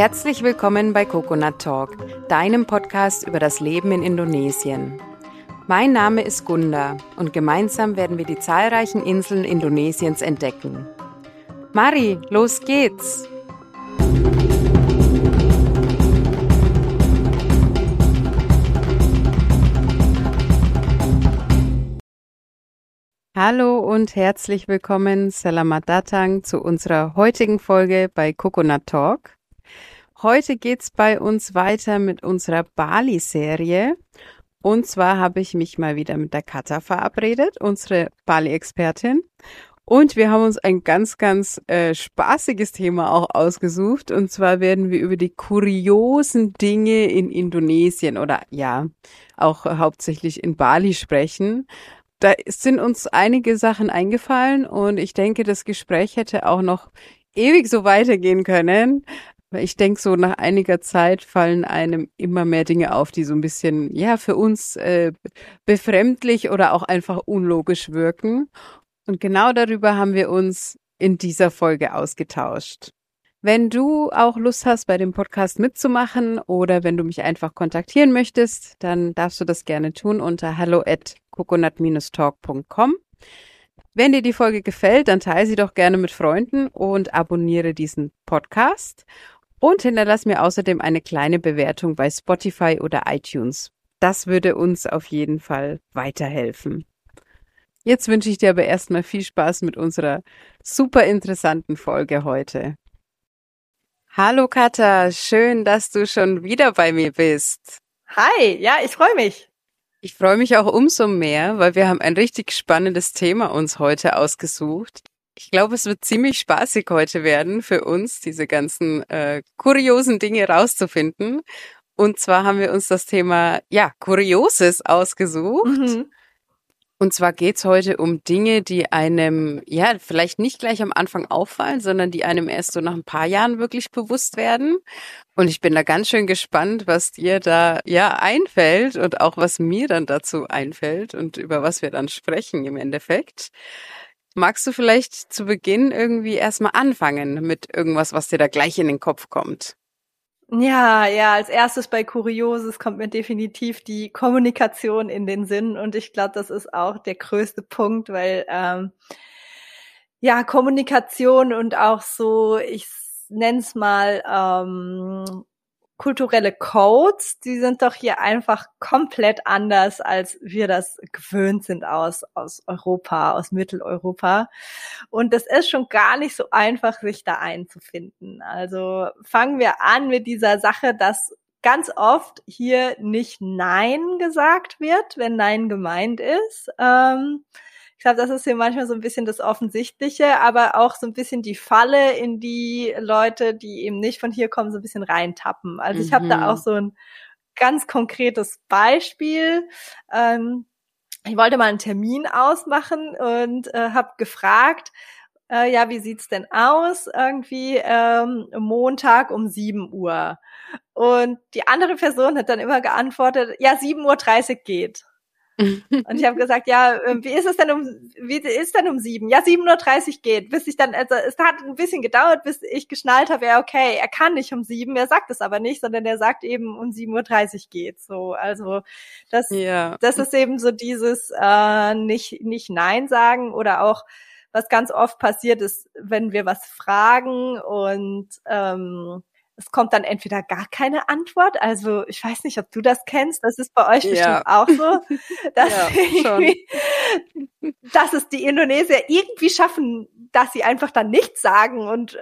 Herzlich willkommen bei Coconut Talk, deinem Podcast über das Leben in Indonesien. Mein Name ist Gunda und gemeinsam werden wir die zahlreichen Inseln Indonesiens entdecken. Mari, los geht's! Hallo und herzlich willkommen, Selamat Datang, zu unserer heutigen Folge bei Coconut Talk. Heute geht's bei uns weiter mit unserer Bali-Serie. Und zwar habe ich mich mal wieder mit der Katha verabredet, unsere Bali-Expertin. Und wir haben uns ein ganz, ganz äh, spaßiges Thema auch ausgesucht. Und zwar werden wir über die kuriosen Dinge in Indonesien oder ja, auch hauptsächlich in Bali sprechen da sind uns einige Sachen eingefallen und ich denke, das Gespräch hätte auch noch ewig so weitergehen können. Ich denke, so nach einiger Zeit fallen einem immer mehr Dinge auf, die so ein bisschen, ja, für uns äh, befremdlich oder auch einfach unlogisch wirken. Und genau darüber haben wir uns in dieser Folge ausgetauscht. Wenn du auch Lust hast, bei dem Podcast mitzumachen oder wenn du mich einfach kontaktieren möchtest, dann darfst du das gerne tun unter hallo at coconut-talk.com. Wenn dir die Folge gefällt, dann teile sie doch gerne mit Freunden und abonniere diesen Podcast und hinterlass mir außerdem eine kleine Bewertung bei Spotify oder iTunes. Das würde uns auf jeden Fall weiterhelfen. Jetzt wünsche ich dir aber erstmal viel Spaß mit unserer super interessanten Folge heute. Hallo Katha, schön, dass du schon wieder bei mir bist. Hi, ja, ich freue mich. Ich freue mich auch umso mehr, weil wir haben ein richtig spannendes Thema uns heute ausgesucht. Ich glaube, es wird ziemlich spaßig heute werden für uns, diese ganzen äh, kuriosen Dinge rauszufinden. Und zwar haben wir uns das Thema, ja, Kurioses ausgesucht. Mhm. Und zwar geht's heute um Dinge, die einem, ja, vielleicht nicht gleich am Anfang auffallen, sondern die einem erst so nach ein paar Jahren wirklich bewusst werden. Und ich bin da ganz schön gespannt, was dir da, ja, einfällt und auch was mir dann dazu einfällt und über was wir dann sprechen im Endeffekt. Magst du vielleicht zu Beginn irgendwie erstmal anfangen mit irgendwas, was dir da gleich in den Kopf kommt? Ja, ja, als erstes bei Kurioses kommt mir definitiv die Kommunikation in den Sinn und ich glaube, das ist auch der größte Punkt, weil ähm, ja, Kommunikation und auch so, ich nenn's mal ähm, kulturelle Codes, die sind doch hier einfach komplett anders, als wir das gewöhnt sind aus, aus Europa, aus Mitteleuropa. Und das ist schon gar nicht so einfach, sich da einzufinden. Also fangen wir an mit dieser Sache, dass ganz oft hier nicht Nein gesagt wird, wenn Nein gemeint ist. Ähm, ich glaube, das ist hier manchmal so ein bisschen das Offensichtliche, aber auch so ein bisschen die Falle, in die Leute, die eben nicht von hier kommen, so ein bisschen reintappen. Also ich habe da auch mhm. so ein ganz konkretes Beispiel. Ähm, ich wollte mal einen Termin ausmachen und äh, habe gefragt, äh, ja, wie sieht's denn aus? Irgendwie ähm, Montag um 7 Uhr. Und die andere Person hat dann immer geantwortet, ja, 7.30 Uhr geht. Und ich habe gesagt, ja, ähm, wie ist es denn um, wie ist denn um sieben? Ja, 7.30 Uhr geht, bis ich dann, also es hat ein bisschen gedauert, bis ich geschnallt habe, ja, okay, er kann nicht um sieben, er sagt es aber nicht, sondern er sagt eben um 7.30 Uhr geht. So, also das, ja. das ist eben so dieses äh, nicht, nicht Nein sagen oder auch was ganz oft passiert ist, wenn wir was fragen und ähm, es kommt dann entweder gar keine Antwort. Also ich weiß nicht, ob du das kennst. Das ist bei euch ja. bestimmt auch so, dass, ja, dass es die Indonesier irgendwie schaffen, dass sie einfach dann nichts sagen und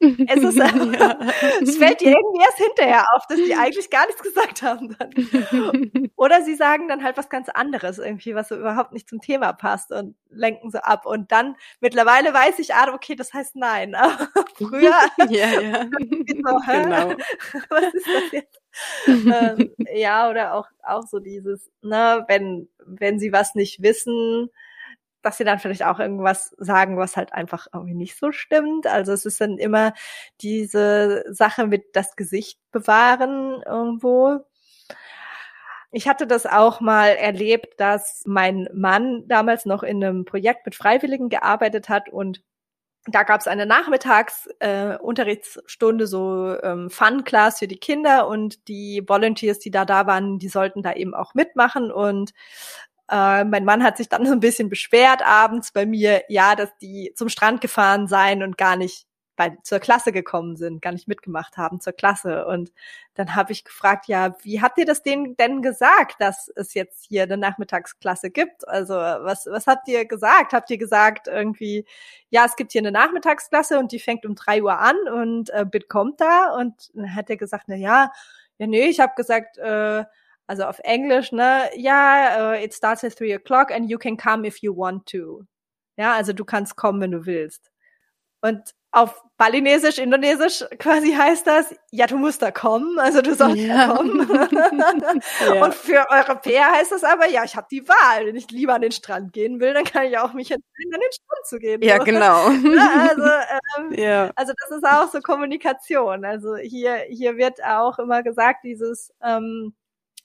es, ist, ja. es fällt dir irgendwie erst hinterher auf, dass die eigentlich gar nichts gesagt haben. Dann. Oder sie sagen dann halt was ganz anderes irgendwie, was so überhaupt nicht zum Thema passt und lenken so ab. Und dann mittlerweile weiß ich, ah, okay, das heißt nein. Aber früher, ja, ja. so, genau. was ist das jetzt? ähm, ja, oder auch, auch so dieses, ne, wenn, wenn sie was nicht wissen, dass sie dann vielleicht auch irgendwas sagen, was halt einfach irgendwie nicht so stimmt. Also es ist dann immer diese Sache mit das Gesicht bewahren irgendwo. Ich hatte das auch mal erlebt, dass mein Mann damals noch in einem Projekt mit Freiwilligen gearbeitet hat und da gab es eine Nachmittagsunterrichtsstunde, äh, so ähm, Fun-Class für die Kinder und die Volunteers, die da da waren, die sollten da eben auch mitmachen und äh, mein Mann hat sich dann so ein bisschen beschwert abends bei mir, ja, dass die zum Strand gefahren seien und gar nicht bei, zur Klasse gekommen sind, gar nicht mitgemacht haben zur Klasse. Und dann habe ich gefragt, ja, wie habt ihr das denen denn gesagt, dass es jetzt hier eine Nachmittagsklasse gibt? Also was, was habt ihr gesagt? Habt ihr gesagt irgendwie, ja, es gibt hier eine Nachmittagsklasse und die fängt um drei Uhr an und äh, Bit kommt da? Und dann hat er gesagt, na ja, ja, nee, ich habe gesagt, äh, also auf Englisch, ne, ja, uh, it starts at three o'clock and you can come if you want to. Ja, also du kannst kommen, wenn du willst. Und auf Balinesisch, Indonesisch quasi heißt das, ja, du musst da kommen, also du sollst ja. da kommen. ja. Und für Europäer heißt das aber, ja, ich habe die Wahl. Wenn ich lieber an den Strand gehen will, dann kann ich auch mich entscheiden, an den Strand zu gehen. Ja, genau. Ja, also, ähm, also das ist auch so Kommunikation. Also hier, hier wird auch immer gesagt, dieses ähm,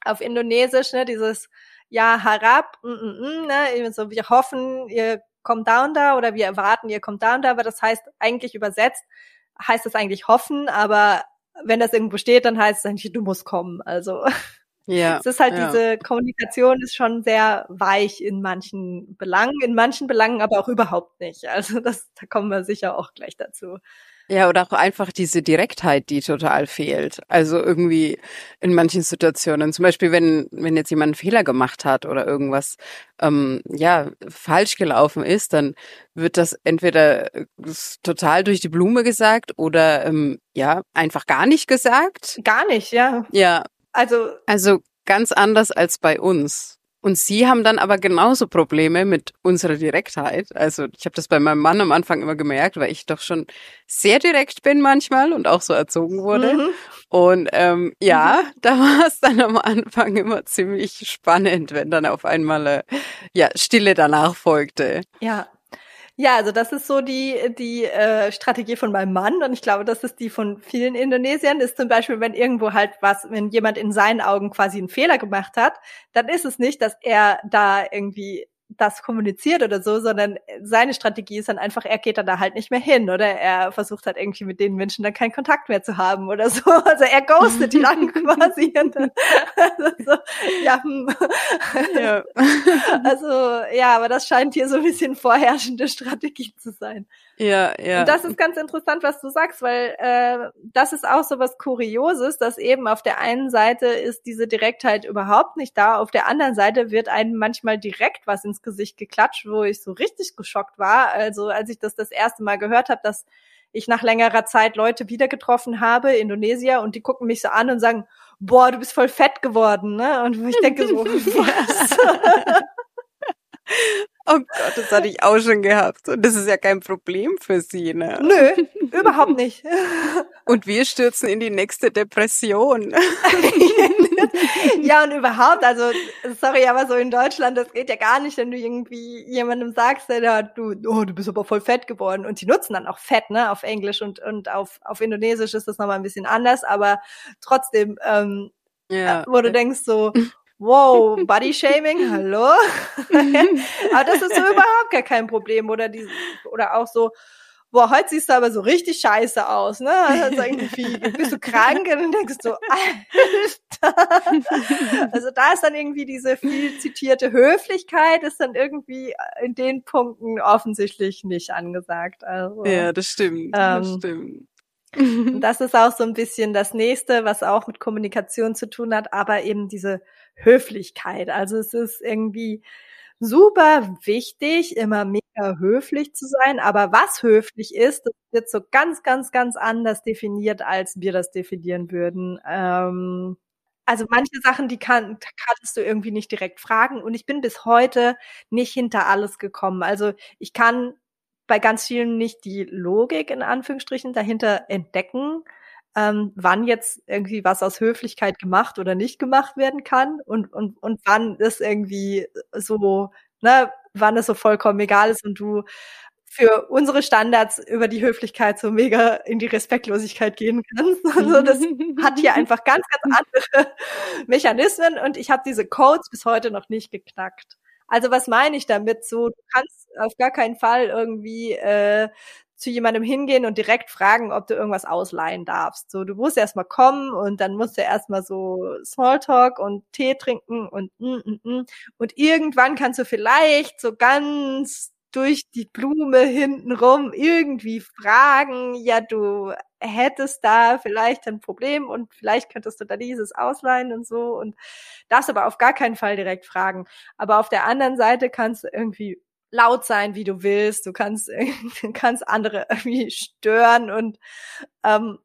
auf Indonesisch, ne, dieses ja, harab, mm, mm, mm, ne, so wir hoffen, ihr kommt down da oder wir erwarten, ihr kommt down da, aber das heißt eigentlich übersetzt, heißt das eigentlich hoffen, aber wenn das irgendwo steht, dann heißt es eigentlich, du musst kommen. Also ja, es ist halt ja. diese Kommunikation ist schon sehr weich in manchen Belangen, in manchen Belangen aber auch überhaupt nicht. Also das, da kommen wir sicher auch gleich dazu. Ja, oder auch einfach diese Direktheit, die total fehlt. Also irgendwie in manchen Situationen, zum Beispiel, wenn, wenn jetzt jemand einen Fehler gemacht hat oder irgendwas, ähm, ja, falsch gelaufen ist, dann wird das entweder äh, total durch die Blume gesagt oder, ähm, ja, einfach gar nicht gesagt. Gar nicht, ja. Ja. Also. Also ganz anders als bei uns. Und sie haben dann aber genauso Probleme mit unserer Direktheit. Also ich habe das bei meinem Mann am Anfang immer gemerkt, weil ich doch schon sehr direkt bin manchmal und auch so erzogen wurde. Mhm. Und ähm, ja, mhm. da war es dann am Anfang immer ziemlich spannend, wenn dann auf einmal äh, ja Stille danach folgte. Ja, ja, also das ist so die, die äh, Strategie von meinem Mann und ich glaube, das ist die von vielen Indonesiern, ist zum Beispiel, wenn irgendwo halt was, wenn jemand in seinen Augen quasi einen Fehler gemacht hat, dann ist es nicht, dass er da irgendwie das kommuniziert oder so, sondern seine Strategie ist dann einfach, er geht dann da halt nicht mehr hin oder er versucht halt irgendwie mit den Menschen dann keinen Kontakt mehr zu haben oder so. Also er ghostet die dann quasi. Und dann, also so, ja, hm. ja. Also ja, aber das scheint hier so ein bisschen vorherrschende Strategie zu sein. Ja, ja. Und das ist ganz interessant, was du sagst, weil äh, das ist auch so was Kurioses, dass eben auf der einen Seite ist diese Direktheit überhaupt nicht da, auf der anderen Seite wird einem manchmal direkt was ins Gesicht geklatscht, wo ich so richtig geschockt war. Also als ich das das erste Mal gehört habe, dass ich nach längerer Zeit Leute wieder getroffen habe, Indonesier, und die gucken mich so an und sagen, boah, du bist voll fett geworden, ne? Und ich denke so, was? Oh Gott, das hatte ich auch schon gehabt. Und das ist ja kein Problem für sie, ne? Nö, überhaupt nicht. Und wir stürzen in die nächste Depression. ja, und überhaupt, also, sorry, aber so in Deutschland, das geht ja gar nicht, wenn du irgendwie jemandem sagst, ja, du, oh, du bist aber voll fett geworden. Und sie nutzen dann auch Fett, ne, auf Englisch und, und auf, auf Indonesisch ist das nochmal ein bisschen anders, aber trotzdem, ähm, ja. wo du denkst so, wow, Body-Shaming, hallo? aber das ist so überhaupt gar kein Problem. Oder, die, oder auch so, boah, heute siehst du aber so richtig scheiße aus, ne? Also irgendwie, bist du krank? Und dann denkst du, Alter. Also da ist dann irgendwie diese viel zitierte Höflichkeit ist dann irgendwie in den Punkten offensichtlich nicht angesagt. Also, ja, das stimmt. Ähm, das stimmt. Und das ist auch so ein bisschen das nächste, was auch mit Kommunikation zu tun hat, aber eben diese Höflichkeit. Also es ist irgendwie super wichtig, immer mega höflich zu sein. Aber was höflich ist, das wird so ganz, ganz, ganz anders definiert, als wir das definieren würden. Ähm, also manche Sachen, die kann, kannst du irgendwie nicht direkt fragen. Und ich bin bis heute nicht hinter alles gekommen. Also ich kann bei ganz vielen nicht die Logik in Anführungsstrichen dahinter entdecken ähm, wann jetzt irgendwie was aus Höflichkeit gemacht oder nicht gemacht werden kann und, und, und wann es irgendwie so, ne, wann es so vollkommen egal ist und du für unsere Standards über die Höflichkeit so mega in die Respektlosigkeit gehen kannst. Also das hat hier einfach ganz, ganz andere Mechanismen und ich habe diese Codes bis heute noch nicht geknackt. Also was meine ich damit? So, du kannst auf gar keinen Fall irgendwie äh, zu jemandem hingehen und direkt fragen, ob du irgendwas ausleihen darfst. So, du musst erstmal kommen und dann musst du erstmal so Smalltalk und Tee trinken und mm, mm, mm. und irgendwann kannst du vielleicht so ganz durch die Blume hintenrum irgendwie fragen, ja, du hättest da vielleicht ein Problem und vielleicht könntest du da dieses ausleihen und so und das aber auf gar keinen Fall direkt fragen. Aber auf der anderen Seite kannst du irgendwie laut sein, wie du willst. Du kannst, du kannst andere irgendwie stören und ähm,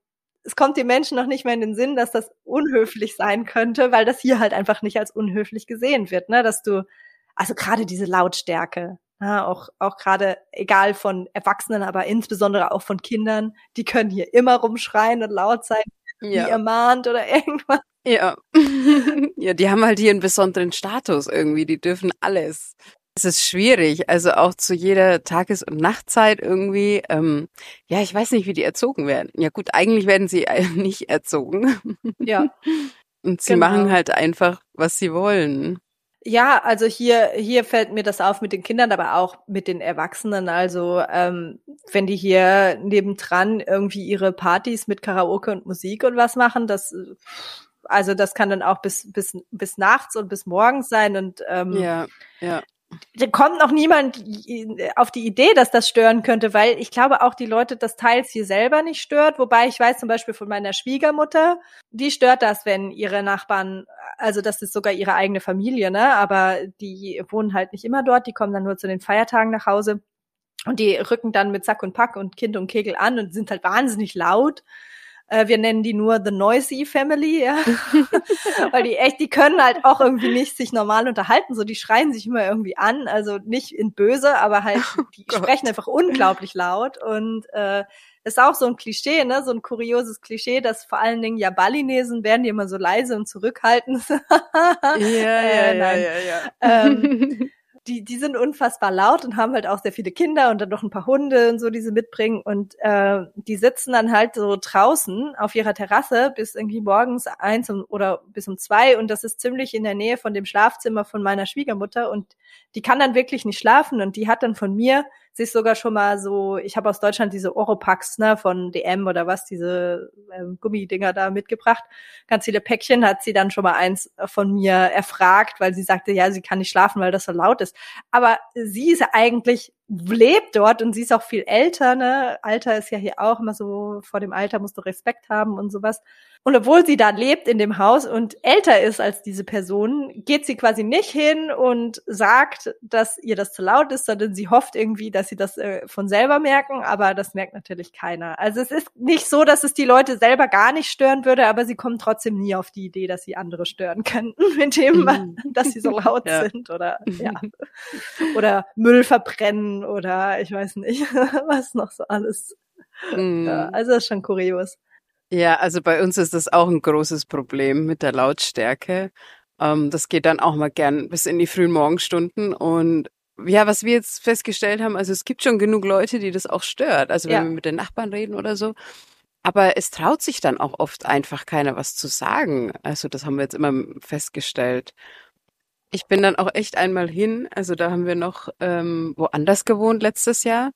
es kommt den Menschen noch nicht mehr in den Sinn, dass das unhöflich sein könnte, weil das hier halt einfach nicht als unhöflich gesehen wird, ne? Dass du, also gerade diese Lautstärke, ja, auch, auch gerade egal von Erwachsenen, aber insbesondere auch von Kindern, die können hier immer rumschreien und laut sein, ja. wie ermahnt oder irgendwas. Ja. ja, die haben halt hier einen besonderen Status irgendwie, die dürfen alles. Es ist schwierig, also auch zu jeder Tages- und Nachtzeit irgendwie. Ähm, ja, ich weiß nicht, wie die erzogen werden. Ja gut, eigentlich werden sie nicht erzogen. Ja. Und sie genau. machen halt einfach, was sie wollen. Ja, also hier, hier fällt mir das auf mit den Kindern, aber auch mit den Erwachsenen. Also ähm, wenn die hier nebendran irgendwie ihre Partys mit Karaoke und Musik und was machen, das also das kann dann auch bis bis bis nachts und bis morgens sein und ähm, ja, ja da kommt noch niemand auf die Idee, dass das stören könnte, weil ich glaube auch die Leute das teils hier selber nicht stört. Wobei ich weiß zum Beispiel von meiner Schwiegermutter, die stört das, wenn ihre Nachbarn, also das ist sogar ihre eigene Familie, ne? Aber die wohnen halt nicht immer dort, die kommen dann nur zu den Feiertagen nach Hause und die rücken dann mit Sack und Pack und Kind und Kegel an und sind halt wahnsinnig laut. Äh, wir nennen die nur The Noisy Family, ja. Weil die echt, die können halt auch irgendwie nicht sich normal unterhalten. So, die schreien sich immer irgendwie an. Also nicht in böse, aber halt, oh die oh sprechen einfach unglaublich laut. Und äh, ist auch so ein Klischee, ne, so ein kurioses Klischee, dass vor allen Dingen ja Balinesen werden die immer so leise und zurückhaltend. ja, ja, äh, ja, ja, ja. Ähm, die, die sind unfassbar laut und haben halt auch sehr viele Kinder und dann noch ein paar Hunde und so, die sie mitbringen. Und äh, die sitzen dann halt so draußen auf ihrer Terrasse bis irgendwie morgens eins oder bis um zwei. Und das ist ziemlich in der Nähe von dem Schlafzimmer von meiner Schwiegermutter. Und die kann dann wirklich nicht schlafen. Und die hat dann von mir sich sogar schon mal so, ich habe aus Deutschland diese Oropax ne, von DM oder was, diese ähm, Gummidinger da mitgebracht. Ganz viele Päckchen hat sie dann schon mal eins von mir erfragt, weil sie sagte, ja, sie kann nicht schlafen, weil das so laut ist. Aber sie ist eigentlich lebt dort und sie ist auch viel älter, ne? Alter ist ja hier auch immer so, vor dem Alter musst du Respekt haben und sowas. Und obwohl sie da lebt in dem Haus und älter ist als diese Person, geht sie quasi nicht hin und sagt, dass ihr das zu laut ist, sondern sie hofft irgendwie, dass sie das äh, von selber merken, aber das merkt natürlich keiner. Also es ist nicht so, dass es die Leute selber gar nicht stören würde, aber sie kommen trotzdem nie auf die Idee, dass sie andere stören könnten, mit dem, mhm. dass sie so laut ja. sind oder ja. Oder Müll verbrennen oder ich weiß nicht, was noch so alles. Mm. Ja, also das ist schon kurios. Ja, also bei uns ist das auch ein großes Problem mit der Lautstärke. Ähm, das geht dann auch mal gern bis in die frühen Morgenstunden und ja, was wir jetzt festgestellt haben, also es gibt schon genug Leute, die das auch stört. Also wenn ja. wir mit den Nachbarn reden oder so. Aber es traut sich dann auch oft einfach keiner was zu sagen. Also das haben wir jetzt immer festgestellt. Ich bin dann auch echt einmal hin. Also da haben wir noch ähm, woanders gewohnt letztes Jahr.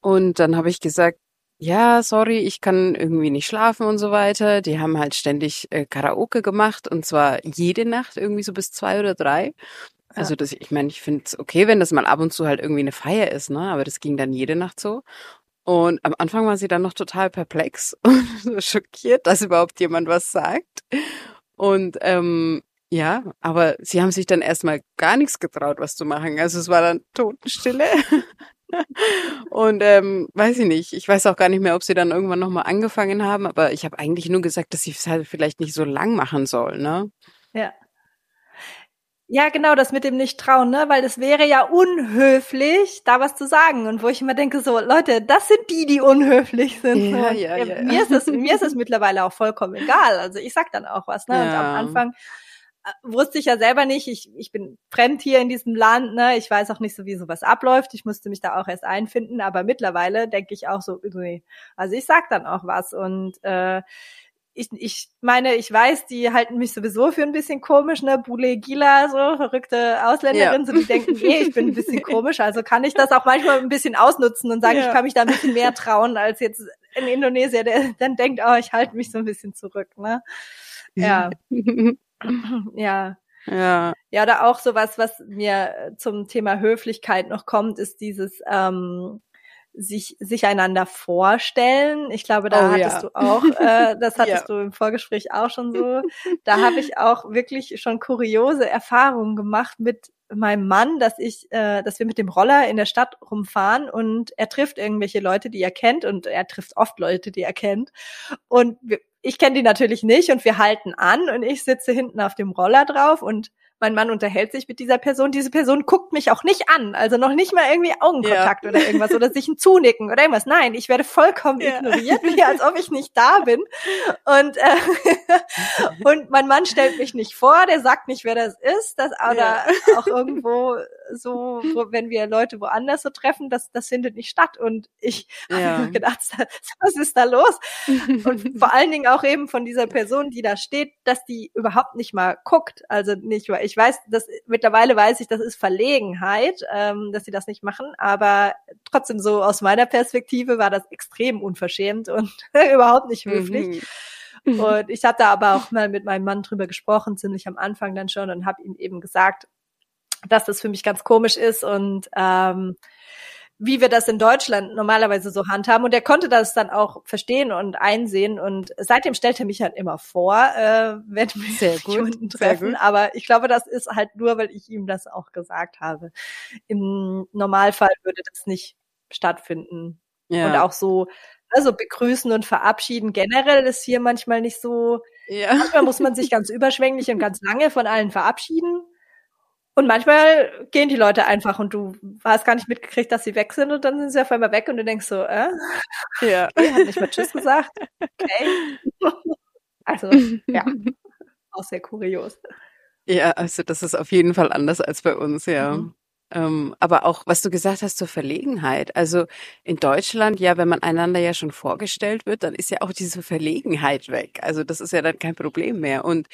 Und dann habe ich gesagt, ja, sorry, ich kann irgendwie nicht schlafen und so weiter. Die haben halt ständig äh, Karaoke gemacht und zwar jede Nacht irgendwie so bis zwei oder drei. Also das, ich meine, ich finde es okay, wenn das mal ab und zu halt irgendwie eine Feier ist, ne? Aber das ging dann jede Nacht so. Und am Anfang war sie dann noch total perplex und schockiert, dass überhaupt jemand was sagt. Und ähm, ja, aber sie haben sich dann erstmal gar nichts getraut, was zu machen. Also es war dann Totenstille. und ähm, weiß ich nicht, ich weiß auch gar nicht mehr, ob sie dann irgendwann nochmal angefangen haben, aber ich habe eigentlich nur gesagt, dass sie es halt vielleicht nicht so lang machen soll, ne? Ja. Ja, genau, das mit dem Nicht-Trauen, ne? Weil es wäre ja unhöflich, da was zu sagen. Und wo ich immer denke, so, Leute, das sind die, die unhöflich sind. Ja, ja, ja, ja. Mir ist das, mir ist das mittlerweile auch vollkommen egal. Also ich sag dann auch was, ne? Ja. Und am Anfang wusste ich ja selber nicht. Ich, ich bin fremd hier in diesem Land, ne? Ich weiß auch nicht so, wie sowas abläuft. Ich musste mich da auch erst einfinden, aber mittlerweile denke ich auch so, nee. Also ich sag dann auch was und äh, ich, ich meine, ich weiß, die halten mich sowieso für ein bisschen komisch, ne? Bule Gila, so verrückte Ausländerin, ja. so die denken, eh, ich bin ein bisschen komisch, also kann ich das auch manchmal ein bisschen ausnutzen und sagen, ja. ich kann mich da ein bisschen mehr trauen als jetzt ein Indonesier, der dann denkt, oh, ich halte mich so ein bisschen zurück, ne? Ja. ja. Ja. Ja, oder auch sowas, was mir zum Thema Höflichkeit noch kommt, ist dieses ähm, sich, sich einander vorstellen. Ich glaube, da oh, hattest ja. du auch, äh, das hattest ja. du im Vorgespräch auch schon so. Da habe ich auch wirklich schon kuriose Erfahrungen gemacht mit meinem Mann, dass ich, äh, dass wir mit dem Roller in der Stadt rumfahren und er trifft irgendwelche Leute, die er kennt und er trifft oft Leute, die er kennt. Und wir, ich kenne die natürlich nicht und wir halten an und ich sitze hinten auf dem Roller drauf und mein Mann unterhält sich mit dieser Person, diese Person guckt mich auch nicht an, also noch nicht mal irgendwie Augenkontakt ja. oder irgendwas oder sich ein Zunicken oder irgendwas. Nein, ich werde vollkommen ja. ignoriert, wie als ob ich nicht da bin. Und äh, und mein Mann stellt mich nicht vor, der sagt nicht, wer das ist, das oder ja. auch irgendwo so, wo, wenn wir Leute woanders so treffen, das das findet nicht statt. Und ich ja. habe gedacht, was ist da los? Und vor allen Dingen auch eben von dieser Person, die da steht, dass die überhaupt nicht mal guckt, also nicht, weil ich ich weiß, dass mittlerweile weiß ich, das ist Verlegenheit, ähm, dass sie das nicht machen, aber trotzdem so aus meiner Perspektive war das extrem unverschämt und überhaupt nicht höflich. Mhm. Und ich habe da aber auch mal mit meinem Mann drüber gesprochen, ziemlich am Anfang dann schon und habe ihm eben gesagt, dass das für mich ganz komisch ist und ähm, wie wir das in Deutschland normalerweise so handhaben. Und er konnte das dann auch verstehen und einsehen. Und seitdem stellt er mich halt immer vor, äh, wenn wir Sehr gut. jemanden treffen. Aber ich glaube, das ist halt nur, weil ich ihm das auch gesagt habe. Im Normalfall würde das nicht stattfinden. Ja. Und auch so, also begrüßen und verabschieden generell ist hier manchmal nicht so. Ja. Manchmal muss man sich ganz überschwänglich und ganz lange von allen verabschieden. Und manchmal gehen die Leute einfach und du hast gar nicht mitgekriegt, dass sie weg sind und dann sind sie auf einmal weg und du denkst so, äh? Ja. Die hat nicht mal Tschüss gesagt. Okay. Also, ja. Auch sehr kurios. Ja, also das ist auf jeden Fall anders als bei uns, ja. Mhm. Ähm, aber auch, was du gesagt hast zur Verlegenheit. Also in Deutschland, ja, wenn man einander ja schon vorgestellt wird, dann ist ja auch diese Verlegenheit weg. Also das ist ja dann kein Problem mehr. Und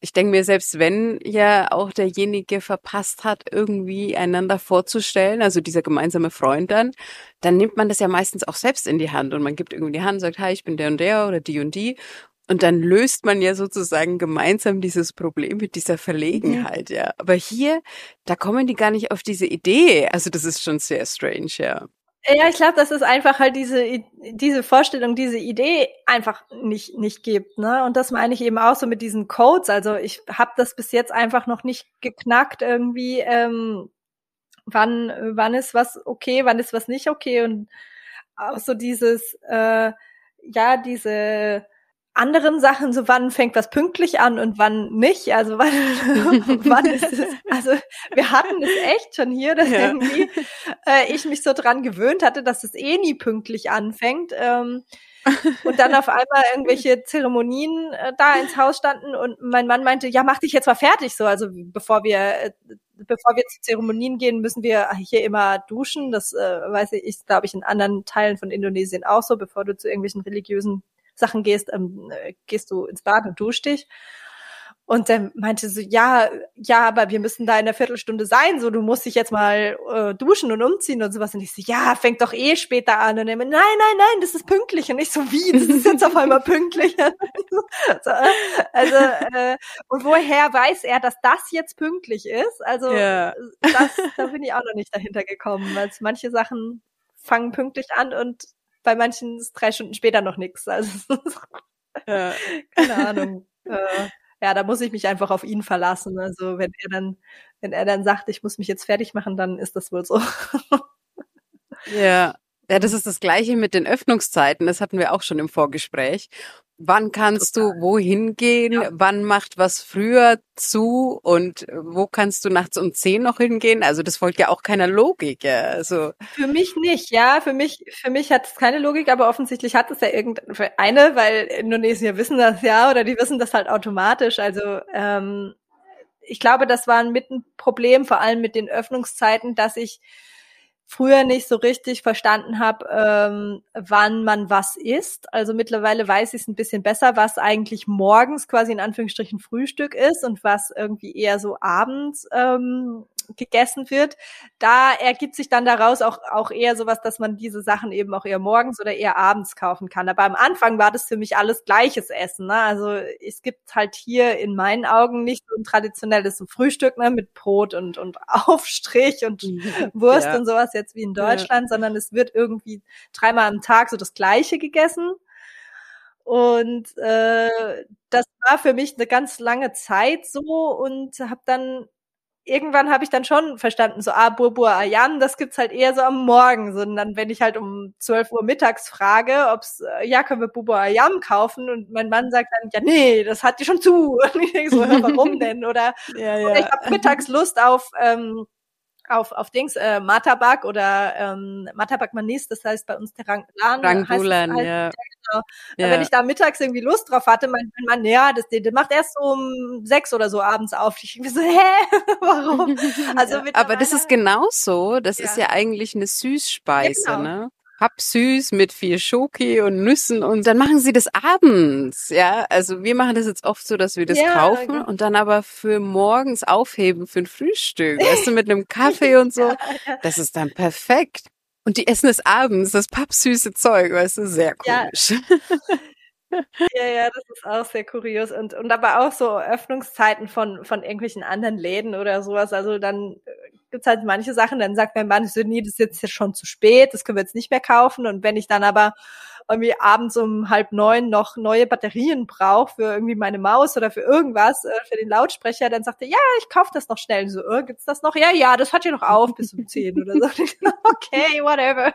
ich denke mir, selbst wenn ja auch derjenige verpasst hat, irgendwie einander vorzustellen, also dieser gemeinsame Freund dann, dann nimmt man das ja meistens auch selbst in die Hand und man gibt irgendwie die Hand, sagt, hi, ich bin der und der oder die und die. Und dann löst man ja sozusagen gemeinsam dieses Problem mit dieser Verlegenheit, ja. Aber hier, da kommen die gar nicht auf diese Idee. Also das ist schon sehr strange, ja. Ja, ich glaube, dass es einfach halt diese diese Vorstellung, diese Idee einfach nicht nicht gibt, ne? Und das meine ich eben auch so mit diesen Codes. Also ich habe das bis jetzt einfach noch nicht geknackt irgendwie. Ähm, wann wann ist was okay, wann ist was nicht okay und auch so dieses äh, ja diese anderen Sachen, so wann fängt was pünktlich an und wann nicht. Also wann, wann ist es, also wir hatten es echt schon hier, dass ja. irgendwie äh, ich mich so dran gewöhnt hatte, dass es eh nie pünktlich anfängt. Ähm, und dann auf einmal irgendwelche Zeremonien äh, da ins Haus standen und mein Mann meinte, ja, mach dich jetzt mal fertig so. Also bevor wir äh, bevor wir zu Zeremonien gehen, müssen wir hier immer duschen. Das äh, weiß ich, glaube ich, in anderen Teilen von Indonesien auch so, bevor du zu irgendwelchen religiösen Sachen gehst, ähm, äh, gehst du ins Bad und duschst dich. Und dann meinte sie, ja, ja, aber wir müssen da in einer Viertelstunde sein, so du musst dich jetzt mal äh, duschen und umziehen und sowas. Und ich so, ja, fängt doch eh später an. Und er meinte, nein, nein, nein, das ist pünktlich. Und ich so, wie, das ist jetzt auf einmal pünktlich. so, also, äh, und woher weiß er, dass das jetzt pünktlich ist? Also, ja. das, da bin ich auch noch nicht dahinter gekommen, weil manche Sachen fangen pünktlich an und bei manchen ist drei Stunden später noch nichts. Also ja. keine Ahnung. Äh, ja, da muss ich mich einfach auf ihn verlassen. Also wenn er dann, wenn er dann sagt, ich muss mich jetzt fertig machen, dann ist das wohl so. ja. Ja, das ist das Gleiche mit den Öffnungszeiten. Das hatten wir auch schon im Vorgespräch. Wann kannst Total. du wohin gehen? Ja. Wann macht was früher zu? Und wo kannst du nachts um zehn noch hingehen? Also das folgt ja auch keiner Logik. Ja. Also für mich nicht, ja. Für mich, für mich hat es keine Logik, aber offensichtlich hat es ja irgendeine, weil Indonesier wissen das ja oder die wissen das halt automatisch. Also ähm, ich glaube, das war ein Problem, vor allem mit den Öffnungszeiten, dass ich früher nicht so richtig verstanden habe, ähm, wann man was isst. Also mittlerweile weiß ich es ein bisschen besser, was eigentlich morgens quasi in Anführungsstrichen Frühstück ist und was irgendwie eher so abends ähm, gegessen wird. Da ergibt sich dann daraus auch, auch eher sowas, dass man diese Sachen eben auch eher morgens oder eher abends kaufen kann. Aber am Anfang war das für mich alles gleiches Essen. Ne? Also es gibt halt hier in meinen Augen nicht so ein traditionelles Frühstück ne? mit Brot und, und Aufstrich und Wurst ja. und sowas jetzt wie in Deutschland, ja. sondern es wird irgendwie dreimal am Tag so das Gleiche gegessen. Und äh, das war für mich eine ganz lange Zeit so und habe dann irgendwann habe ich dann schon verstanden, so, ah, Burbur Ayam, das gibt's halt eher so am Morgen, sondern wenn ich halt um 12 Uhr mittags frage, ob's, äh, ja, können wir Burbur Ayam kaufen? Und mein Mann sagt dann, ja, nee, das hat die schon zu. Und ich denke so, warum denn? Oder, ja, ja. oder ich habe mittags Lust auf, ähm, auf, auf Dings, äh, Matabak oder ähm, Matabak Manis, das heißt bei uns Terang Rangulan, heißt, ja. genau. ja. Wenn ich da mittags irgendwie Lust drauf hatte, mein, mein Mann, ja, das, der, der macht erst um sechs oder so abends auf. Ich bin so, hä? Warum? Also Aber das ist genauso. Das ja. ist ja eigentlich eine Süßspeise, ja, genau. ne? Süß mit viel Schoki und Nüssen und dann machen sie das abends, ja. Also wir machen das jetzt oft so, dass wir das ja, kaufen genau. und dann aber für morgens aufheben für ein Frühstück, weißt du, mit einem Kaffee und so. Das ist dann perfekt. Und die essen es abends, das pappsüße Zeug, weißt du, sehr komisch. Ja. Ja, ja, das ist auch sehr kurios und und aber auch so Öffnungszeiten von von irgendwelchen anderen Läden oder sowas. Also dann äh, gibt's halt manche Sachen, dann sagt mein Mann, so, nee, das ist jetzt schon zu spät, das können wir jetzt nicht mehr kaufen. Und wenn ich dann aber irgendwie abends um halb neun noch neue Batterien brauche für irgendwie meine Maus oder für irgendwas, äh, für den Lautsprecher, dann sagt er, ja, ich kaufe das noch schnell. Und so, äh, gibt's das noch? Ja, ja, das hat ja noch auf bis um zehn oder so. okay, whatever.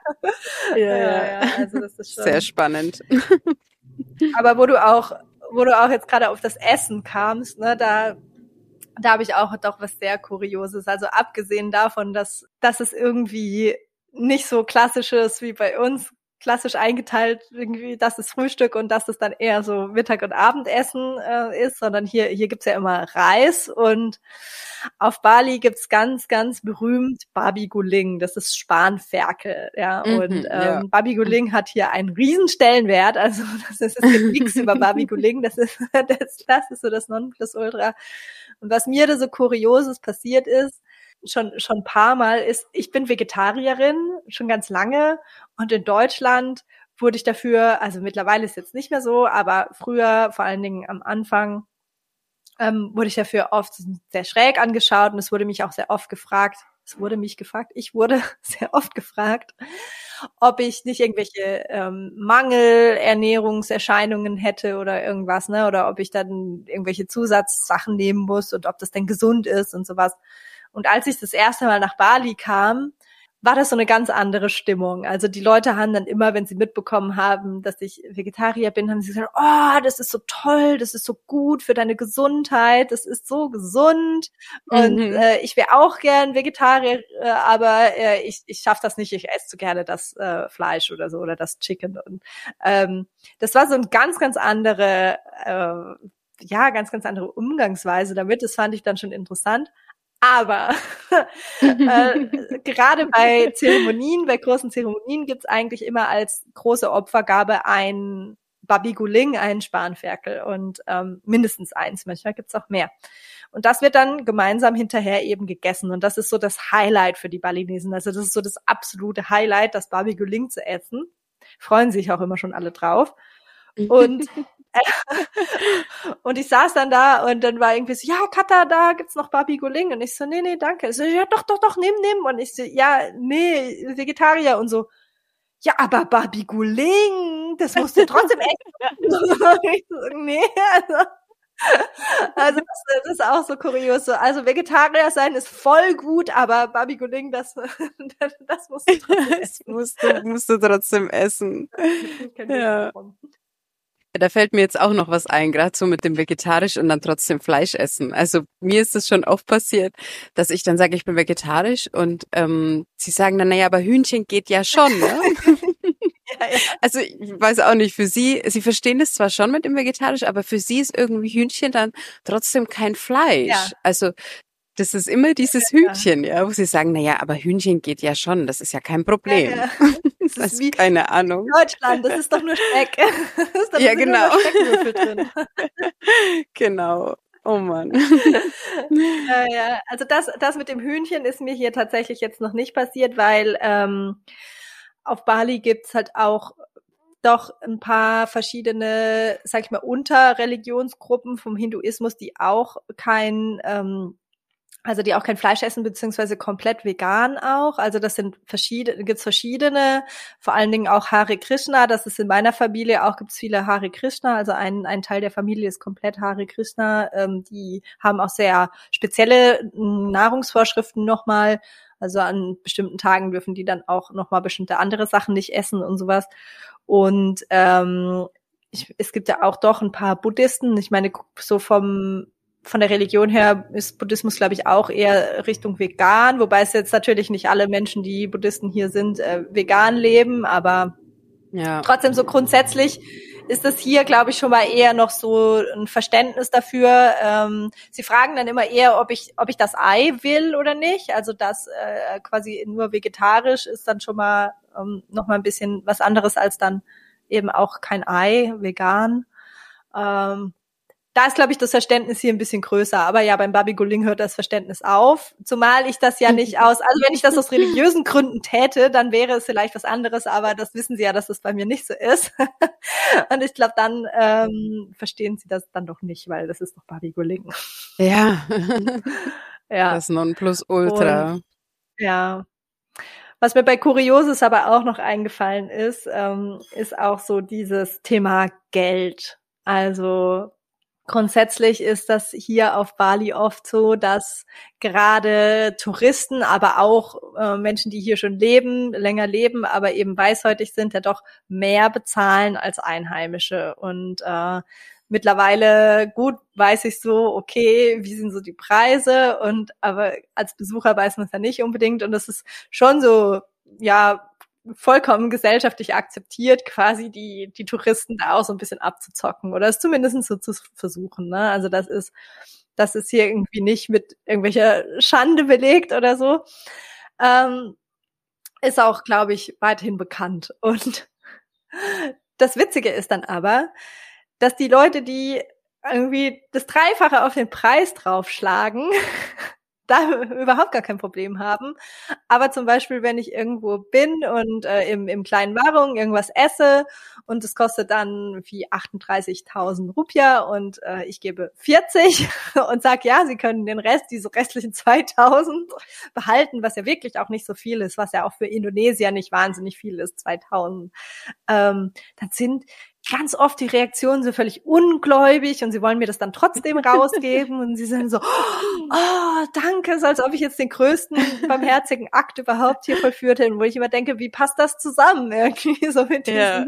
Ja, ja, ja, also das ist schon. Sehr spannend. Aber wo du auch, wo du auch jetzt gerade auf das Essen kamst, ne, da da habe ich auch doch was sehr Kurioses. Also abgesehen davon, dass, dass es irgendwie nicht so klassisches wie bei uns, klassisch eingeteilt, irgendwie, das ist Frühstück und das ist dann eher so Mittag- und Abendessen äh, ist, sondern hier, hier gibt's ja immer Reis und auf Bali gibt's ganz, ganz berühmt Babi Guling, das ist Spanferkel, ja, mhm, und ähm, ja. Babi Guling hat hier einen riesen Stellenwert, also das ist, es gibt nichts über Babi Guling, das ist, das, das ist so das Nonplusultra. Und was mir da so Kurioses passiert ist, schon schon ein paar Mal ist, ich bin Vegetarierin schon ganz lange und in Deutschland wurde ich dafür, also mittlerweile ist jetzt nicht mehr so, aber früher, vor allen Dingen am Anfang, ähm, wurde ich dafür oft sehr schräg angeschaut und es wurde mich auch sehr oft gefragt, es wurde mich gefragt, ich wurde sehr oft gefragt, ob ich nicht irgendwelche ähm, Mangelernährungserscheinungen hätte oder irgendwas, ne? Oder ob ich dann irgendwelche Zusatzsachen nehmen muss und ob das denn gesund ist und sowas. Und als ich das erste Mal nach Bali kam, war das so eine ganz andere Stimmung. Also die Leute haben dann immer, wenn sie mitbekommen haben, dass ich Vegetarier bin, haben sie gesagt, oh, das ist so toll, das ist so gut für deine Gesundheit, das ist so gesund und mhm. äh, ich wäre auch gern Vegetarier, äh, aber äh, ich, ich schaffe das nicht, ich esse zu gerne das äh, Fleisch oder so oder das Chicken. Und ähm, das war so ein ganz, ganz andere, äh, ja, ganz, ganz andere Umgangsweise damit. Das fand ich dann schon interessant. Aber äh, gerade bei Zeremonien, bei großen Zeremonien gibt's eigentlich immer als große Opfergabe ein Babiguling, ein Spanferkel und ähm, mindestens eins, manchmal gibt's auch mehr. Und das wird dann gemeinsam hinterher eben gegessen. Und das ist so das Highlight für die Balinesen. Also das ist so das absolute Highlight, das Babiguling zu essen. Freuen sich auch immer schon alle drauf. Und und ich saß dann da und dann war irgendwie so, ja, Kata, da gibt's noch Babi Guling. Und ich so, nee, nee, danke. Ich so, ja, doch, doch, doch, nimm, nimm. Und ich so, ja, nee, Vegetarier und so. Ja, aber Babi Guling, das musst du trotzdem so, nee, also. Also das, das, ist auch so kurios. Also Vegetarier sein ist voll gut, aber Babi Guling, das, das musst du trotzdem essen. Musst du, musst du trotzdem essen. ja. Da fällt mir jetzt auch noch was ein, gerade so mit dem vegetarisch und dann trotzdem Fleisch essen. Also mir ist es schon oft passiert, dass ich dann sage, ich bin vegetarisch und ähm, sie sagen dann, naja, aber Hühnchen geht ja schon. Ne? ja, ja. Also ich weiß auch nicht, für sie, sie verstehen es zwar schon mit dem vegetarisch, aber für sie ist irgendwie Hühnchen dann trotzdem kein Fleisch. Ja. Also Das ist immer dieses Hühnchen, ja, wo sie sagen, na ja, aber Hühnchen geht ja schon, das ist ja kein Problem. Ja, ja. Das, das ist wie keine Ahnung. Deutschland, das ist doch nur Speck. ja, genau. genau. Oh Mann. ja, ja, also das, das mit dem Hühnchen ist mir hier tatsächlich jetzt noch nicht passiert, weil ähm, auf Bali gibt's halt auch doch ein paar verschiedene, sag ich mal, Unterreligionsgruppen vom Hinduismus, die auch kein ähm, also die auch kein Fleisch essen, beziehungsweise komplett vegan auch. Also das sind verschiedene, gibt's verschiedene, vor allen Dingen auch Hare Krishna. Das ist in meiner Familie auch, gibt's viele Hare Krishna. Also ein, ein Teil der Familie ist komplett Hare Krishna. Ähm, die haben auch sehr spezielle Nahrungsvorschriften nochmal. Also an bestimmten Tagen dürfen die dann auch nochmal bestimmte andere Sachen nicht essen und sowas. Und ähm, ich, es gibt ja auch doch ein paar Buddhisten. Ich meine, so vom von der Religion her ist Buddhismus, glaube ich, auch eher Richtung vegan, wobei es jetzt natürlich nicht alle Menschen, die Buddhisten hier sind, äh, vegan leben, aber ja. trotzdem so grundsätzlich ist das hier, glaube ich, schon mal eher noch so ein Verständnis dafür. Ähm, sie fragen dann immer eher, ob ich, ob ich das Ei will oder nicht. Also das äh, quasi nur vegetarisch ist dann schon mal ähm, noch mal ein bisschen was anderes als dann eben auch kein Ei, vegan. Ähm, da ist, glaube ich, das Verständnis hier ein bisschen größer. Aber ja, beim Babiguling hört das Verständnis auf. Zumal ich das ja nicht aus, also wenn ich das aus religiösen Gründen täte, dann wäre es vielleicht was anderes, aber das wissen sie ja, dass das bei mir nicht so ist. Und ich glaube, dann ähm, verstehen sie das dann doch nicht, weil das ist doch Babiguling. Ja. ja. Das Nonplusultra. Ja. Was mir bei Kuriosus aber auch noch eingefallen ist, ähm, ist auch so dieses Thema Geld. Also Grundsätzlich ist das hier auf Bali oft so, dass gerade Touristen, aber auch äh, Menschen, die hier schon leben, länger leben, aber eben weißhäutig sind, ja doch mehr bezahlen als Einheimische. Und äh, mittlerweile gut weiß ich so, okay, wie sind so die Preise und aber als Besucher weiß man es ja nicht unbedingt und das ist schon so, ja, vollkommen gesellschaftlich akzeptiert, quasi die, die Touristen da auch so ein bisschen abzuzocken oder es zumindest so zu versuchen. Ne? Also das ist, das ist hier irgendwie nicht mit irgendwelcher Schande belegt oder so. Ähm, ist auch, glaube ich, weiterhin bekannt. Und das Witzige ist dann aber, dass die Leute, die irgendwie das Dreifache auf den Preis draufschlagen, da überhaupt gar kein Problem haben. Aber zum Beispiel, wenn ich irgendwo bin und äh, im, im kleinen Wahrung irgendwas esse und es kostet dann wie 38.000 Rupia und äh, ich gebe 40 und sag ja, Sie können den Rest, diese restlichen 2.000 behalten, was ja wirklich auch nicht so viel ist, was ja auch für Indonesier nicht wahnsinnig viel ist, 2.000. Ähm, dann sind ganz oft die Reaktionen so völlig ungläubig und sie wollen mir das dann trotzdem rausgeben und sie sind so, oh, danke, so als ob ich jetzt den größten barmherzigen Akt überhaupt hier vollführt hätte, wo ich immer denke, wie passt das zusammen irgendwie so mit diesen, ja,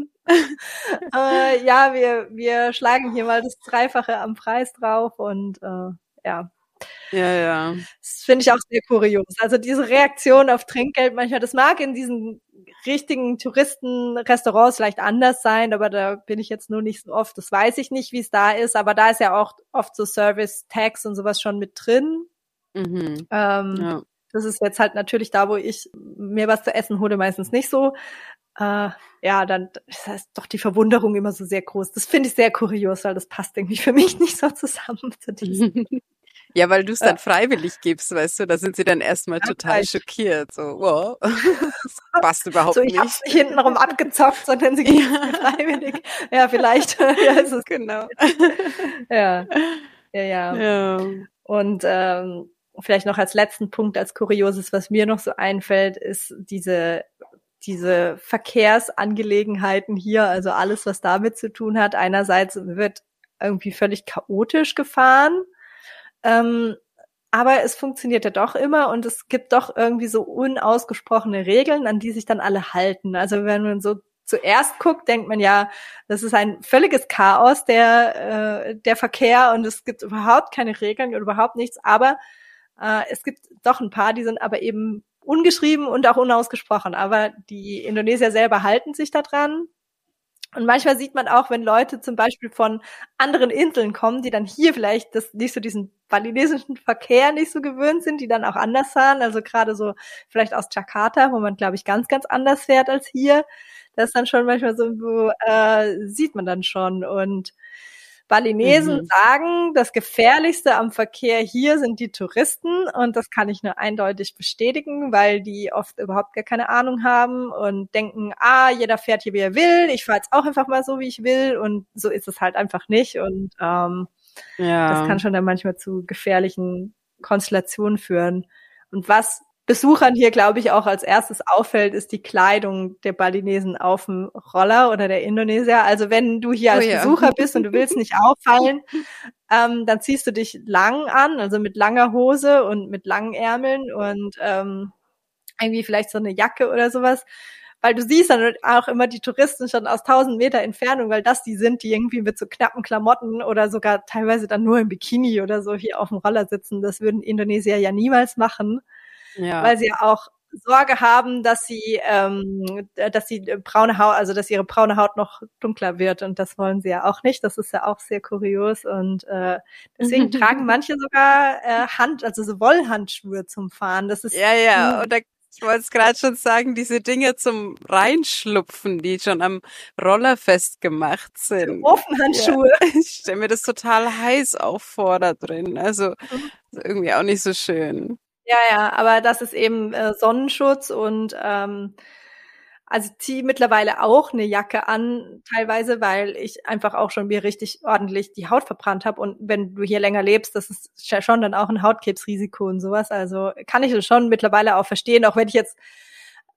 äh, ja wir, wir schlagen hier mal das Dreifache am Preis drauf und äh, ja, ja, ja. Das finde ich auch sehr kurios. Also diese Reaktion auf Trinkgeld manchmal, das mag in diesen richtigen Touristenrestaurants vielleicht anders sein, aber da bin ich jetzt nur nicht so oft. Das weiß ich nicht, wie es da ist, aber da ist ja auch oft so Service Tax und sowas schon mit drin. Mhm. Ähm, ja. Das ist jetzt halt natürlich da, wo ich mir was zu essen hole, meistens nicht so. Äh, ja, dann ist das doch die Verwunderung immer so sehr groß. Das finde ich sehr kurios, weil das passt irgendwie für mich nicht so zusammen zu diesem. Ja, weil du es dann freiwillig gibst, weißt du, da sind sie dann erstmal total schockiert. So, wow, das passt überhaupt so, ich nicht. Hab's nicht hintenrum abgezockt, sondern sie geben ja. es freiwillig. Ja, vielleicht. ja, ist es genau. ja. ja, ja. ja. Und ähm, vielleicht noch als letzten Punkt, als Kurioses, was mir noch so einfällt, ist diese diese Verkehrsangelegenheiten hier, also alles, was damit zu tun hat. Einerseits wird irgendwie völlig chaotisch gefahren ähm, aber es funktioniert ja doch immer und es gibt doch irgendwie so unausgesprochene Regeln, an die sich dann alle halten. Also wenn man so zuerst guckt, denkt man ja, das ist ein völliges Chaos, der, äh, der Verkehr und es gibt überhaupt keine Regeln und überhaupt nichts. Aber äh, es gibt doch ein paar, die sind aber eben ungeschrieben und auch unausgesprochen. Aber die Indonesier selber halten sich da dran. Und manchmal sieht man auch, wenn Leute zum Beispiel von anderen Inseln kommen, die dann hier vielleicht das nicht so diesen balinesischen Verkehr nicht so gewöhnt sind, die dann auch anders fahren. Also gerade so vielleicht aus Jakarta, wo man, glaube ich, ganz, ganz anders fährt als hier. Das ist dann schon manchmal so, wo, äh, sieht man dann schon. Und Balinesen mhm. sagen, das Gefährlichste am Verkehr hier sind die Touristen und das kann ich nur eindeutig bestätigen, weil die oft überhaupt gar keine Ahnung haben und denken, ah, jeder fährt hier wie er will, ich fahre jetzt auch einfach mal so, wie ich will und so ist es halt einfach nicht und ähm, ja. das kann schon dann manchmal zu gefährlichen Konstellationen führen. Und was Besuchern hier, glaube ich, auch als erstes auffällt, ist die Kleidung der Balinesen auf dem Roller oder der Indonesier. Also wenn du hier als oh ja. Besucher bist und du willst nicht auffallen, ähm, dann ziehst du dich lang an, also mit langer Hose und mit langen Ärmeln und ähm, irgendwie vielleicht so eine Jacke oder sowas. Weil du siehst dann auch immer die Touristen schon aus tausend Meter Entfernung, weil das die sind, die irgendwie mit so knappen Klamotten oder sogar teilweise dann nur im Bikini oder so hier auf dem Roller sitzen. Das würden Indonesier ja niemals machen ja. weil sie auch Sorge haben, dass sie, ähm, dass sie braune Haut, also dass ihre braune Haut noch dunkler wird und das wollen sie ja auch nicht. Das ist ja auch sehr kurios und äh, deswegen tragen manche sogar äh, Hand, also so Wollhandschuhe zum Fahren. Das ist ja ja und da ich wollte es gerade schon sagen, diese Dinge zum Reinschlupfen, die schon am Roller festgemacht sind. Ofenhandschuhe. Ja. Ich stelle mir das total heiß auch vor da drin. Also mhm. irgendwie auch nicht so schön. Ja, ja, aber das ist eben äh, Sonnenschutz und ähm, also ziehe mittlerweile auch eine Jacke an, teilweise, weil ich einfach auch schon mir richtig ordentlich die Haut verbrannt habe. Und wenn du hier länger lebst, das ist schon dann auch ein Hautkrebsrisiko und sowas. Also kann ich das schon mittlerweile auch verstehen, auch wenn ich jetzt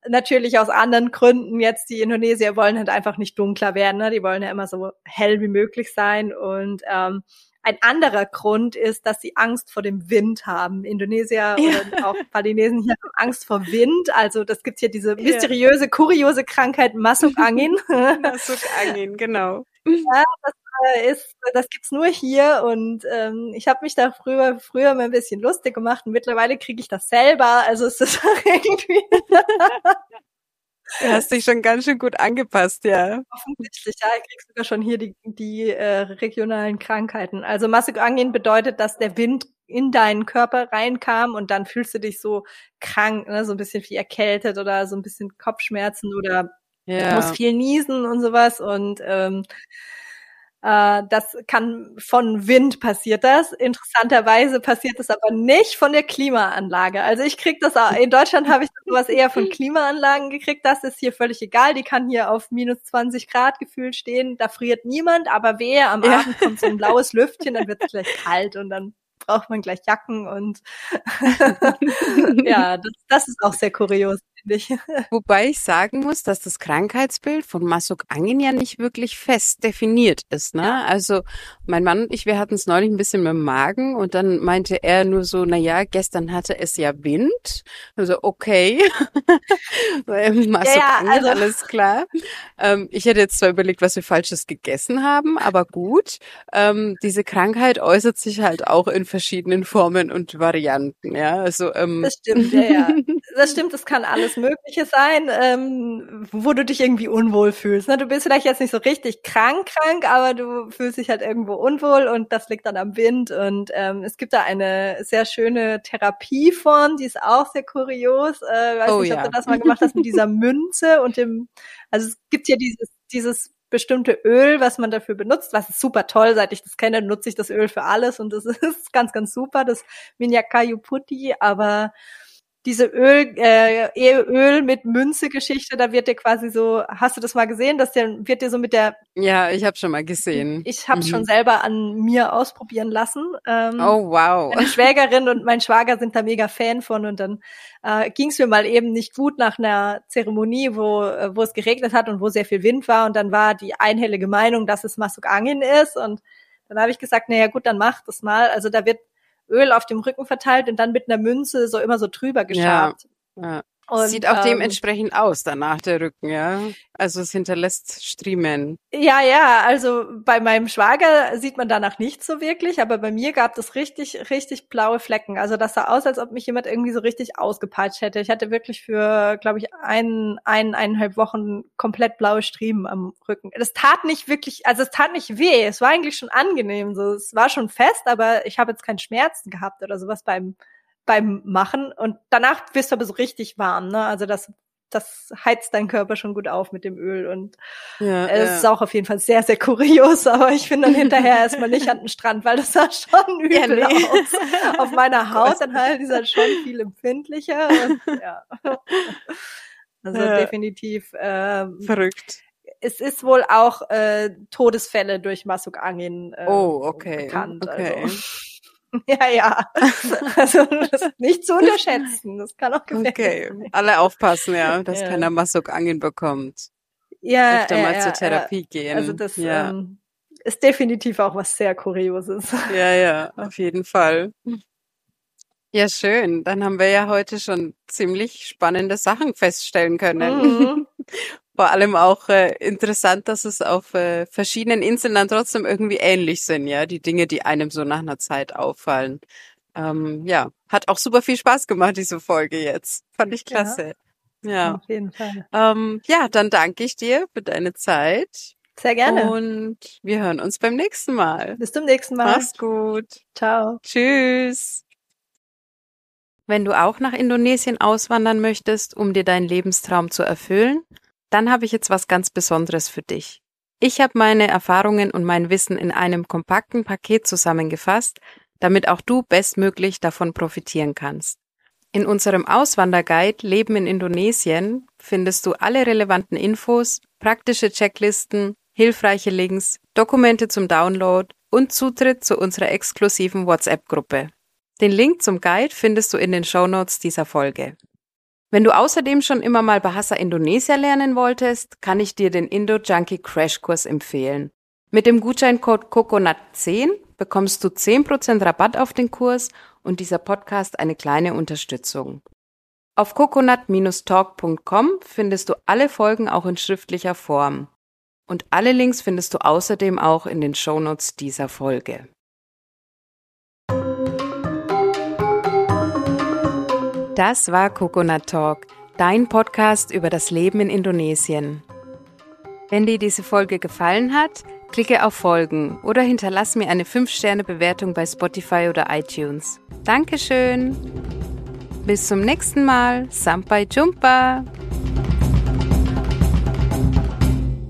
natürlich aus anderen Gründen jetzt die Indonesier wollen halt einfach nicht dunkler werden. Ne? Die wollen ja immer so hell wie möglich sein. Und ähm, ein anderer Grund ist, dass sie Angst vor dem Wind haben. Indonesier ja. oder auch Balinesen hier haben Angst vor Wind. Also das gibt's hier diese mysteriöse, kuriose Krankheit Masuk Angin. Masuk Angin, genau. Ja, das äh, ist, das gibt's nur hier und ähm, ich habe mich da früher früher mal ein bisschen lustig gemacht und mittlerweile kriege ich das selber. Also es ist irgendwie Du hast dich schon ganz schön gut angepasst, ja. Offensichtlich, ja. Ich krieg sogar schon hier die, die äh, regionalen Krankheiten. Also Masuk Angin bedeutet, dass der Wind in deinen Körper reinkam und dann fühlst du dich so krank, ne? so ein bisschen wie erkältet oder so ein bisschen Kopfschmerzen oder ja. musst viel niesen und sowas. Und ähm, äh, das kann von Wind passiert das. Interessanterweise passiert das aber nicht von der Klimaanlage. Also ich krieg das auch, in Deutschland habe ich sowas eher von Klimaanlagen gekriegt. Das ist hier völlig egal. Die kann hier auf minus 20 Grad gefühlt stehen. Da friert niemand, aber wehe, am ja. Abend kommt so ein blaues Lüftchen, dann wird es gleich kalt und dann braucht man gleich Jacken und ja, das, das ist auch sehr kurios finde ich. Wobei ich sagen muss, dass das Krankheitsbild von Masuk Angin ja nicht wirklich fest definiert ist. Ne? Ja. Also mein Mann und ich, wir hatten es neulich ein bisschen mit dem Magen und dann meinte er nur so, na ja, gestern hatte es ja Wind. Also okay, Masuk ja, Angin, also. alles klar. Ähm, ich hätte jetzt zwar überlegt, was wir Falsches gegessen haben, aber gut. Ähm, diese Krankheit äußert sich halt auch in verschiedenen Formen und Varianten. Ja, also ähm, das stimmt, ja, ja. Das stimmt, das kann alles Mögliche sein, ähm, wo du dich irgendwie unwohl fühlst. Ne? Du bist vielleicht jetzt nicht so richtig krank, krank, aber du fühlst dich halt irgendwo unwohl und das liegt dann am Wind. Und ähm, es gibt da eine sehr schöne Therapieform, die ist auch sehr kurios. Äh, weiß oh, nicht, ob du das mal gemacht hast mit dieser Münze und dem. Also es gibt hier dieses dieses bestimmte Öl, was man dafür benutzt, was ist super toll, seit ich das kenne, nutze ich das Öl für alles und das ist ganz, ganz super, das Minyakayu Putti, aber diese Öl, äh, Öl mit Münze-Geschichte, da wird dir quasi so, hast du das mal gesehen, dass der wird dir so mit der Ja, ich habe schon mal gesehen. Ich habe mhm. schon selber an mir ausprobieren lassen. Ähm, oh wow. Meine Schwägerin und mein Schwager sind da mega Fan von und dann äh, ging es mir mal eben nicht gut nach einer Zeremonie, wo äh, wo es geregnet hat und wo sehr viel Wind war und dann war die einhellige Meinung, dass es Masuk Angin ist und dann habe ich gesagt, naja gut, dann mach das mal. Also da wird Öl auf dem Rücken verteilt und dann mit einer Münze so immer so drüber geschabt. Ja. Ja. Und, Sieht auch ähm, dementsprechend aus danach der Rücken, ja. Also es hinterlässt Striemen. Ja, ja, also bei meinem Schwager sieht man danach nicht so wirklich, aber bei mir gab es richtig, richtig blaue Flecken. Also das sah aus, als ob mich jemand irgendwie so richtig ausgepeitscht hätte. Ich hatte wirklich für, glaube ich, ein, ein, eineinhalb Wochen komplett blaue Striemen am Rücken. Das tat nicht wirklich, also es tat nicht weh. Es war eigentlich schon angenehm. So, es war schon fest, aber ich habe jetzt keinen Schmerzen gehabt oder sowas beim beim Machen und danach wirst du aber so richtig warm, ne? Also das das heizt deinen Körper schon gut auf mit dem Öl und ja, es ja. ist auch auf jeden Fall sehr, sehr kurios, aber ich finde dann hinterher erstmal nicht an den Strand, weil das sah schon übel ja, nee. aus. Auf meiner Haut dann halt, die ist schon viel empfindlicher und, ja. Also definitiv ähm, verrückt. Es ist wohl auch äh, Todesfälle durch Masuk Angin äh, oh, okay. bekannt. Okay. Also. Ja, ja. Also das ist nicht zu unterschätzen. Das kann auch gefährlich okay. sein. Alle aufpassen, ja, dass ja. keiner Masuk-Angin bekommt. Ja, Öfter ja, mal ja, zur Therapie gehen. Also das ähm, ist definitiv auch was sehr Kurioses. Ja, ja, auf jeden Fall. Ja, schön. Dann haben wir ja heute schon ziemlich spannende Sachen feststellen können. Mhm. Vor allem auch äh, interessant, dass es auf äh, verschiedenen Inseln dann trotzdem irgendwie ähnlich sind, ja, die Dinge, die einem so nach einer Zeit auffallen. Ähm, ja, hat auch super viel Spaß gemacht, diese Folge jetzt. Fand ich klasse. Ja, ja. auf jeden Fall. Ähm, ja, dann danke ich dir für deine Zeit. Sehr gerne. Und wir hören uns beim nächsten Mal. Bis zum nächsten Mal. Mach's gut. Ciao. Tschüss. Wenn du auch nach Indonesien auswandern möchtest, um dir deinen Lebenstraum zu erfüllen, dann habe ich jetzt was ganz Besonderes für dich. Ich habe meine Erfahrungen und mein Wissen in einem kompakten Paket zusammengefasst, damit auch du bestmöglich davon profitieren kannst. In unserem Auswanderguide Leben in Indonesien findest du alle relevanten Infos, praktische Checklisten, hilfreiche Links, Dokumente zum Download und Zutritt zu unserer exklusiven WhatsApp-Gruppe. Den Link zum Guide findest du in den Show Notes dieser Folge. Wenn du außerdem schon immer mal Bahasa Indonesia lernen wolltest, kann ich dir den Indo Junkie Crashkurs empfehlen. Mit dem Gutscheincode COCONUT10 bekommst du 10% Rabatt auf den Kurs und dieser Podcast eine kleine Unterstützung. Auf coconut-talk.com findest du alle Folgen auch in schriftlicher Form. Und alle Links findest du außerdem auch in den Shownotes dieser Folge. Das war Coconut Talk, dein Podcast über das Leben in Indonesien. Wenn dir diese Folge gefallen hat, klicke auf Folgen oder hinterlass mir eine 5-Sterne-Bewertung bei Spotify oder iTunes. Dankeschön. Bis zum nächsten Mal. Sampai Jumpa.